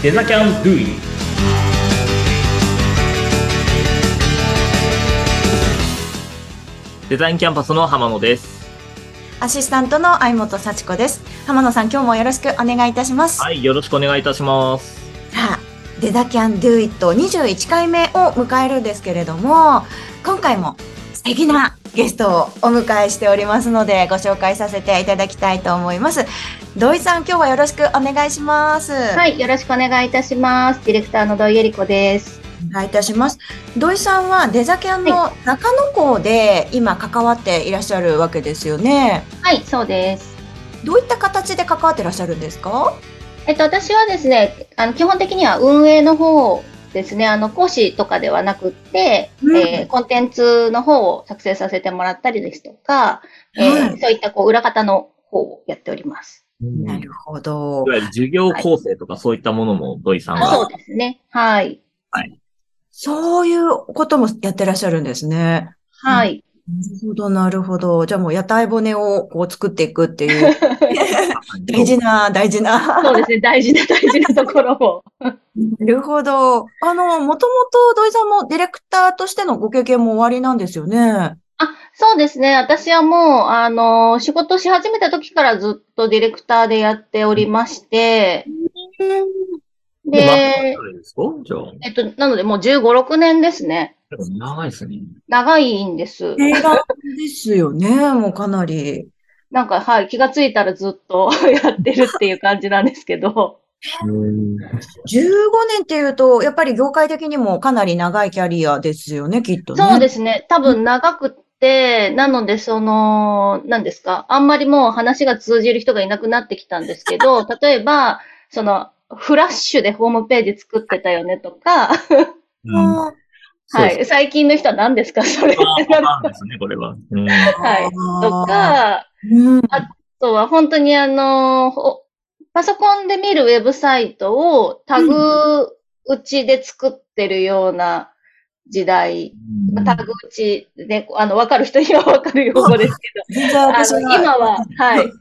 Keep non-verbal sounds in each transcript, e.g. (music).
デザキャンドゥイデザインキャンパスの浜野です。アシスタントの相本幸子です。浜野さん、今日もよろしくお願いいたします。はい、よろしくお願いいたします。さあ、デザキャンドゥイット21回目を迎えるんですけれども、今回も素敵なゲストをお迎えしておりますので、ご紹介させていただきたいと思います。土井さん、今日はよろしくお願いします。はい、よろしくお願いいたします。ディレクターの土井恵理子です。お願いいたします。土井さんはデザキャンの中野校で今関わっていらっしゃるわけですよね。はい、そうです。どういった形で関わっていらっしゃるんですか？えっと、私はですね、あの基本的には運営の方ですね、あの講師とかではなくって、うんえーコンテンツの方を作成させてもらったりですとか、えーはいそういったこう裏方の方をやっております。なるほどい。わゆる授業構成とかそういったものも土井さんあそうが。ですね。はい。そういうこともやってらっしゃるんですね。はい。なるほど、なるほど。じゃあもう屋台骨をこう作っていくっていう、(laughs) (laughs) 大事な、大事な。そうですね。大事な大事なところを。(laughs) なるほど。あの、もともと土井さんもディレクターとしてのご経験も終わりなんですよね。あ、そうですね。私はもう、あの、仕事し始めた時からずっとディレクターでやっておりまして、で。えっと、なのでもう15、6年ですね。長いですね。長いんです。映画ですよね、もうかなり。なんか、はい、気がついたらずっと (laughs) やってるっていう感じなんですけど。15年っていうと、やっぱり業界的にもかなり長いキャリアですよね、きっとね。そうですね。多分長くって、なので、その、何ですか？あんまりもう話が通じる人がいなくなってきたんですけど、(laughs) 例えば、その、フラッシュでホームページ作ってたよねとか、うん。あはい。最近の人は何ですか？それ。ってなるパターンですね、これは。うん。はい。とあか、ー、うん。あとは本当にあの、ほパソコンで見るウェブサイトをタグ打ちで作ってるような時代。タグ打ちで、あの、わかる人にはわかる用語ですけど、(laughs) あ私の、今は、(laughs) はい。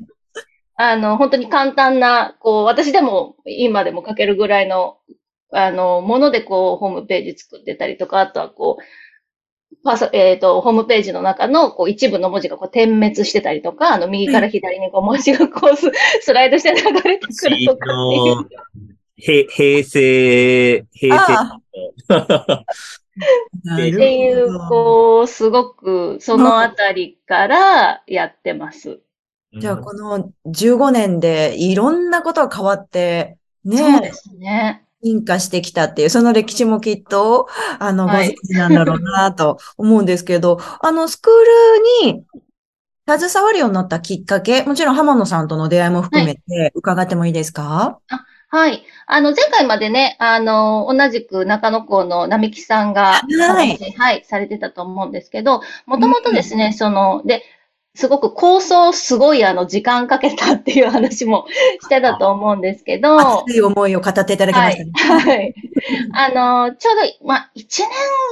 あの、本当に簡単な、こう、私でも今でも書けるぐらいの、あの、ものでこう、ホームページ作ってたりとか、あとはこう、パソ、えっ、と、ホームページの中の、こう、一部の文字がこう、点滅してたりとか、あの、右から左にこう、文字がこう、ス (laughs) スライドして流れてくるとかっていう。へ平成、平成。っていう、こう、すごく、そのあたりからやってます。じゃあ、この15年でいろんなことが変わって、ね、そうですね。進化してきたっていう、その歴史もきっと、あの、ごはい存知なんだろうなと思うんですけど、あの、スクールに携わるようになったきっかけ、もちろん浜野さんとの出会いも含めて伺ってもいいですか？はい。あの、前回までね、あの、同じく中野校の並木さんが、はい。はい、されてたと思うんですけど、もともとですね、その、で、すごく構想すごいあの、時間かけたっていう話も (laughs) してたと思うんですけど、熱い思いを語っていただきましたね。はい。あの、ちょうど、まあ、1年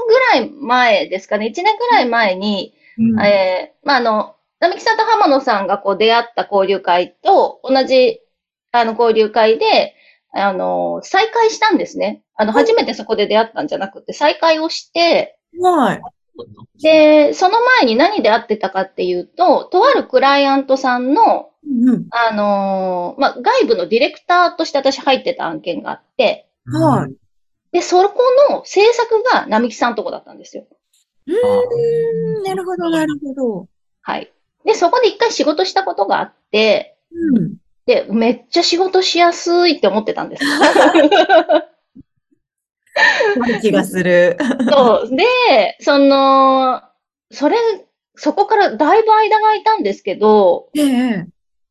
ぐらい前ですかね、1年ぐらい前に、うん。えーまあ、あの、並木さんと浜野さんがこう出会った交流会と同じ、あの、交流会で、あの、再会したんですね。あの、初めてそこで出会ったんじゃなくて、再会をして、はい。で、その前に何で会ってたかっていうと、とあるクライアントさんの、うんあのまあ、外部のディレクターとして私入ってた案件があって、うんはい。で、そこの制作が並木さんとこだったんですよ。うーん、なるほど、なるほど。はい。で、そこで一回仕事したことがあって、うん。で、めっちゃ仕事しやすいって思ってたんです。気がする。そう。で、その、それ、そこからだいぶ間が空いたんですけど、ええ。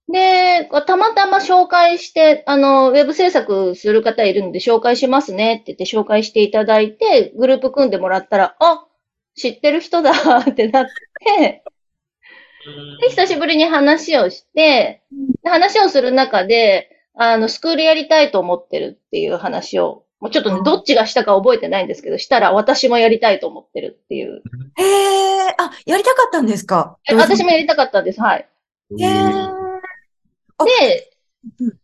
で、たまたま紹介して、あの、ウェブ制作する方いるんで紹介しますねって言って紹介していただいて、グループ組んでもらったら、あ、知ってる人だってなって、で、久しぶりに話をして、で話をする中で、あの、スクールやりたいと思ってるっていう話を、もうちょっとね、どっちがしたか覚えてないんですけど、したら私もやりたいと思ってるっていう。へえ、あ、やりたかったんですか？え私もやりたかったんです。はい。へえ。あで、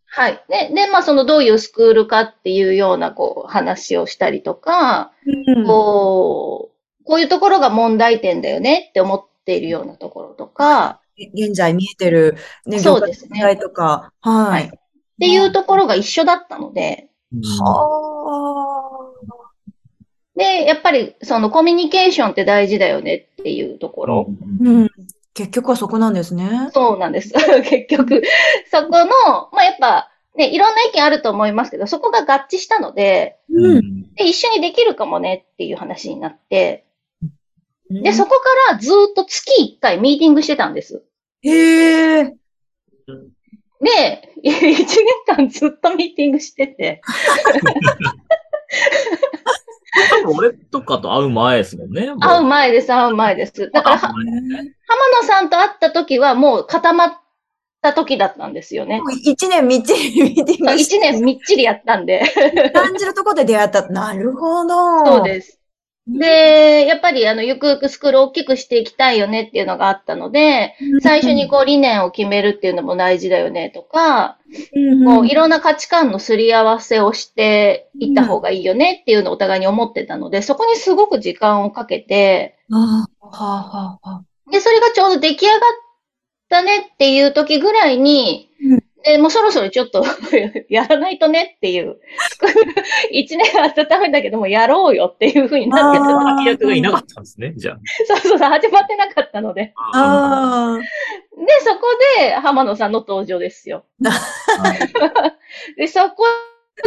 はい。で、で、まあ、そのどういうスクールかっていうような、こう、話をしたりとか、うんこう、こういうところが問題点だよねって思っているようなところとか、現在見えてる、ね、そうですねとか、ははいい。っていうところが一緒だったので、はで、やっぱりそのコミュニケーションって大事だよねっていうところ。あ。うん。結局はそこなんですね。そうなんです。(laughs) 結局、そこの、まあ、やっぱ、ね、いろんな意見あると思いますけど、そこが合致したので、うん。で、一緒にできるかもねっていう話になって、で、でそこからずーっと月1回ミーティングしてたんです。へえ。で、1年間ずっとミーティングしてて、多分俺とかと会う前ですもんね。(laughs) 会う前です、会う前です。だから、は浜野さんと会った時はもう固まった時だったんですよね。一年みっちり見てまし1年みっちりやったんで。た。感じるところで出会った。なるほど。そうです。で、やっぱりあの、ゆくゆくスクールを大きくしていきたいよねっていうのがあったので、最初にこう理念を決めるっていうのも大事だよねとか、うん、こういろんな価値観のすり合わせをしていった方がいいよねっていうのをお互いに思ってたので、そこにすごく時間をかけて、ああ、はあ、はあ、はあ。で、それがちょうど出来上がったねっていう時ぐらいに、うんでもうそろそろちょっと (laughs) やらないとねっていう、(laughs) 一年温めたけどもやろうよっていう風になってた脇役がいなかったんですね、じゃあ。そうそうそう、始まってなかったので。ああ。で、そこで浜野さんの登場ですよ。(laughs) で、そこ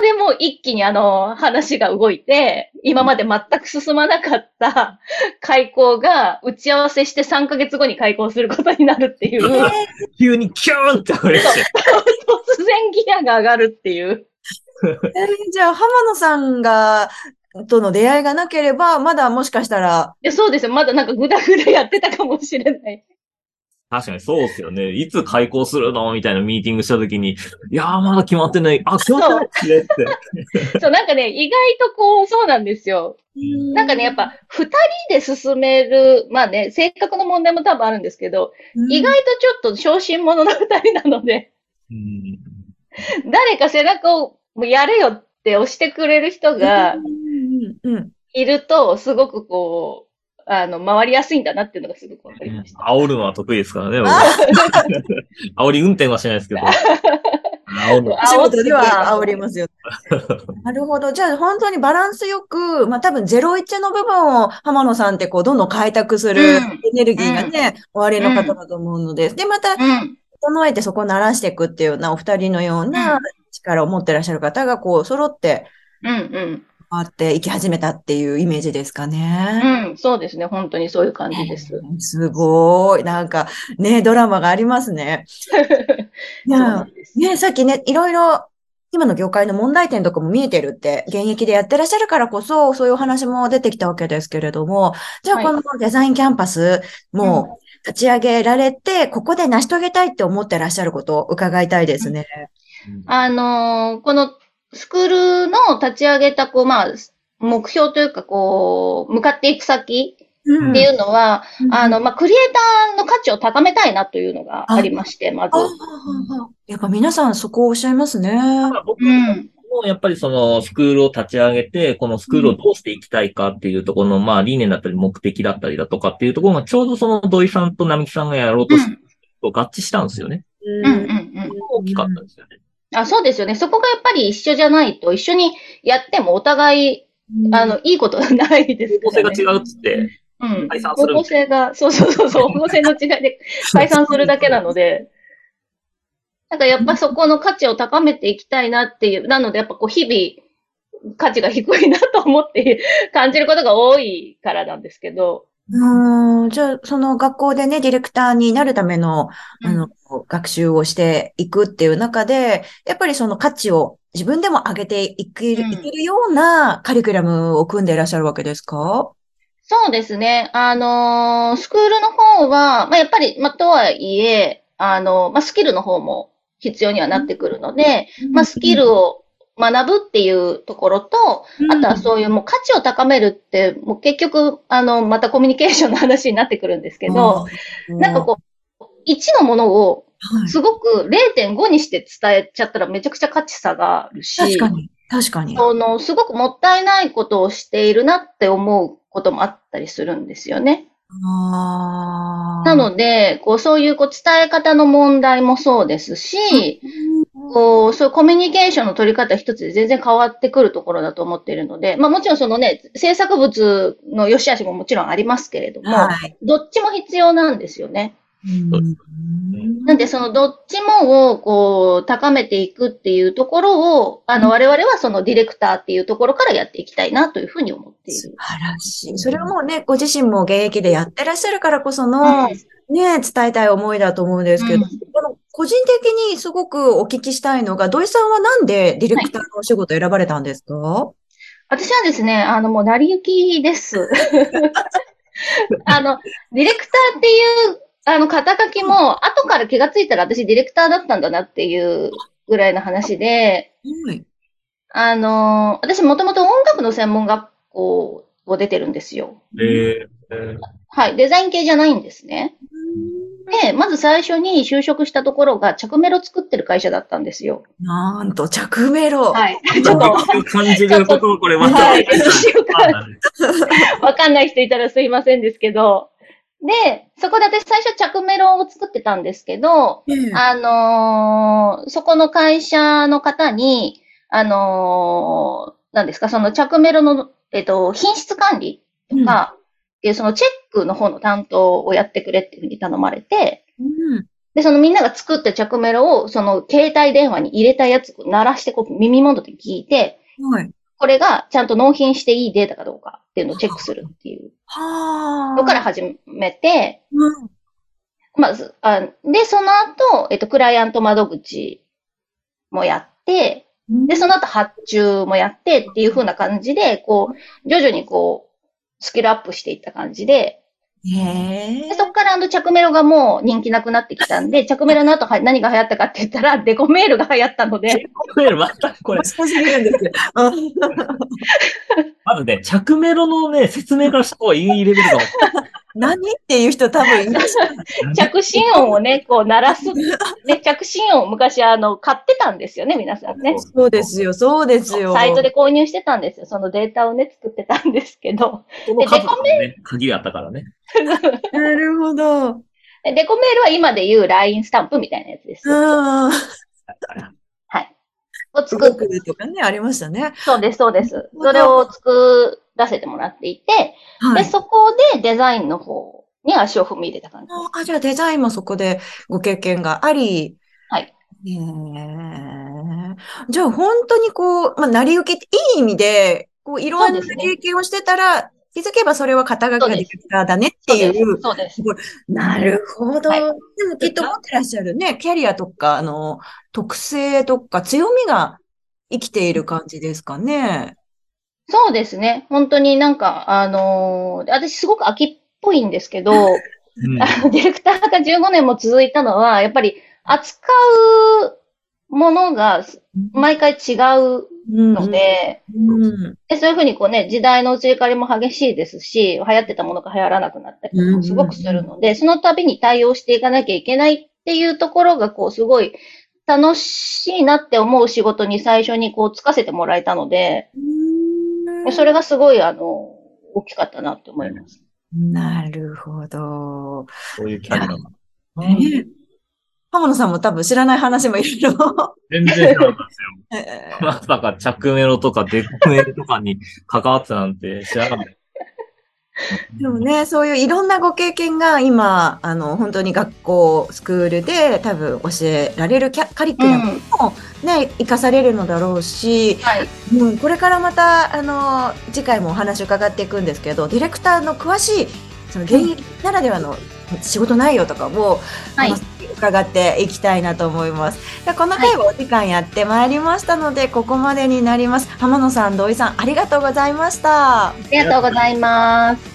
でもう一気にあの話が動いて、今まで全く進まなかった開講が打ち合わせして3ヶ月後に開講することになるっていう、突 (laughs) 急にキューンって上がりましたよ然ギアが上がるっていう。えーじゃあ、浜野さんが、との出会いがなければ、まだもしかしたら、いやそうですよ。まだなんかグダグダやってたかもしれない。確かにそうですよね。いつ開校するの？みたいなミーティングしたときに、いやーまだ決まってない。あ、決まってないですねって。(laughs) そう、なんかね、意外とこう、そうなんですよ。なんかね、やっぱ、二人で進める、まあね、性格の問題も多分あるんですけど、うん、意外とちょっと小心者の二人なので、うん誰か背中をもうやれよって押してくれる人がいると、すごくこう、あの、回りやすいんだなっていうのがすごくわかりました。煽るのは得意ですからね。僕 (laughs) 煽り運転はしないですけど。煽る仕事では煽りますよ。なるほど。じゃあ本当にバランスよく、まあ多分01の部分を浜野さんってこうどんどん開拓するエうんネルギーがね、おありの方だと思うので、で、またうん。整えてそこを慣らしていくっていうようなお二人のよううなん力を持ってらっしゃる方がこう揃ってうん。うん。回っていき始めたっていうイメージですかね。うん。そうですね。本当にそういう感じです。すごい。なんかね、ドラマがありますね。(laughs) ね、さっきね、いろいろ、今の業界の問題点とかも見えてるって、現役でやってらっしゃるからこそ、そういうお話も出てきたわけですけれども、じゃあはいこのデザインキャンパスも立ち上げられて、ここで成し遂げたいって思ってらっしゃることを伺いたいですね。あのーこのスクールの立ち上げた、こう、まあ、目標というか、こう、向かっていく先うんっていうのは、うんあの、まあ、クリエイターの価値を高めたいなというのがありまして、まずやっぱ皆さんそこをおっしゃいますね。僕うん。もやっぱりそのスクールを立ち上げて、このスクールをどうしていきたいかっていうところの、まあ理念だったり目的だったりだとかっていうところがちょうどその土井さんと並木さんがやろうと合致したんですよね。うんうんうん。大きかったですよね。あ、そうですよね。そこがやっぱり一緒じゃないと、一緒にやってもお互い、あの、いいことないです方からね。向性が違うっつって、うん。解散する方向性が、そうそうそうそう、(laughs) 方向性の違いで解散するだけなので、なんかやっぱそこの価値を高めていきたいなっていう、なのでやっぱこう日々価値が低いなと思って感じることが多いからなんですけど、うん、じゃあ、その学校でね、ディレクターになるための、あの、学習をしていくっていう中で、やっぱりその価値を自分でも上げていける、うん。いけるようなカリキュラムを組んでいらっしゃるわけですか？そうですね。あのースクールの方は、まあ、やっぱり、まあ、とはいえ、あの、まあ、スキルの方も必要にはなってくるので、まあ、スキルを学ぶっていうところと、あとはそういうもう価値を高めるって、もう結局、あの、またコミュニケーションの話になってくるんですけど、なんかこう、1のものをすごく0.5にして伝えちゃったらめちゃくちゃ価値差があるし、確かに。確かに。その、すごくもったいないことをしているなって思うこともあったりするんですよね。なので、こう、そういうこう伝え方の問題もそうですし、こう、そういうコミュニケーションの取り方一つで全然変わってくるところだと思っているので、まあもちろんそのね、制作物の良し悪しももちろんありますけれども、はい。どっちも必要なんですよね。うんなんで、そのどっちもをこう高めていくっていうところを、あの、我々はそのディレクターっていうところからやっていきたいなというふうに思ってい素る。晴らしい。それはもうね、ご自身も現役でやってらっしゃるからこその、ね、伝えたい思いだと思うんですけど、うん個人的にすごくお聞きしたいのが、土井さんはなんでディレクターのお仕事を選ばれたんですか、私はですね、あの、もう、成り行きです。あの、ディレクターっていう、あの、肩書きも、後から気がついたら私ディレクターだったんだなっていうぐらいの話で、はい。あの、私もともと音楽の専門学校を出てるんですよ。えー、はい。デザイン系じゃないんですね。で、まず最初に就職したところが着メロ作ってる会社だったんですよ。なんと、着メロ。はい。ちちょっと、と感じることをこれまた、はい。一週間わかんない人いたらすいませんですけど、で、そこで私最初着メロを作ってたんですけど、ええ。あのーそこの会社の方に、あのー何ですか、その着メロの、えっと、品質管理とか、っていうそのチェックの方の担当をやってくれっていうふうに頼まれて、うんで、そのみんなが作った着メロを、その携帯電話に入れたやつを鳴らして、こう耳元で聞いて、はい。これがちゃんと納品していいデータかどうかっていうのをチェックするっていうはあ。のから始めて、うんまず、あで、その後、えっと、クライアント窓口もやって、で、その後発注もやってっていう風な感じで、こう、徐々にこう、スキルアップしていった感じで、へえで。そこからあの、着メロがもう人気なくなってきたんで、着メロの後は何が流行ったかって言ったら、(laughs) デコメールが流行ったので、メールまたこれ、賢すぎるんですよ。(laughs) まずね、着メロのね、説明からした方がいいレベルかも。何？っていう人多分いらっしゃる。(laughs) 着信音をね、こう鳴らす。(laughs) ね、着信音を昔あの、買ってたんですよね、皆さんね。そうですよ、そうですよ。サイトで購入してたんですよ。そのデータをね、作ってたんですけど。その数がね、鍵あったからね。(laughs) なるほど。でデコメールは今で言う LINE スタンプみたいなやつです。うん。はい。を作っ動くとかね、ありましたね。そうです、そうです。それを作らせてもらっていて、で、はい。そこでデザインの方に足を踏み入れた感じです。あ、じゃあデザインもそこでご経験があり。はい。へえ。じゃあ本当にこう、まあ、成り行きっていい意味で、こう、いろんな経験をしてたら、気づけばそれは肩書きがディレクターだねっていう。そうです。なるほど。はいでもきっと持ってらっしゃるね、キャリアとか、あの、特性とか強みが生きている感じですかね。そうですね。本当になんか、あのー私すごく秋っぽいんですけど、あうんの (laughs) ディレクターが15年も続いたのは、やっぱり扱うものが毎回違ううんので、うん。でそういうふうにこうね、時代の移り変わりも激しいですし、流行ってたものが流行らなくなったりとかもすごくするので、その度に対応していかなきゃいけないっていうところが、こう、すごい楽しいなって思う仕事に最初にこう、つかせてもらえたので、それがすごい、あの、大きかったなって思います。なるほど。そういうキャリアが。ね浜野さんも多分知らない話もいろいろ。全然知らなかったですよ。え (laughs) まさか着メロとかデコメロとかに関わってたなんて知らなかった。ーでもね、そういういろんなご経験が今、あの、本当に学校、スクールで多分教えられるキャカリキュラムもね、活かされるのだろうし、はい。うん、これからまた、あの、次回もお話伺っていくんですけど、ディレクターの詳しい、その現役ならではの仕事内容とかを、はい伺っていきたいなと思います。でこの回はお時間やってまいりましたので、ここまでになります。浜野さん、土井さん、ありがとうございました。ありがとうございます。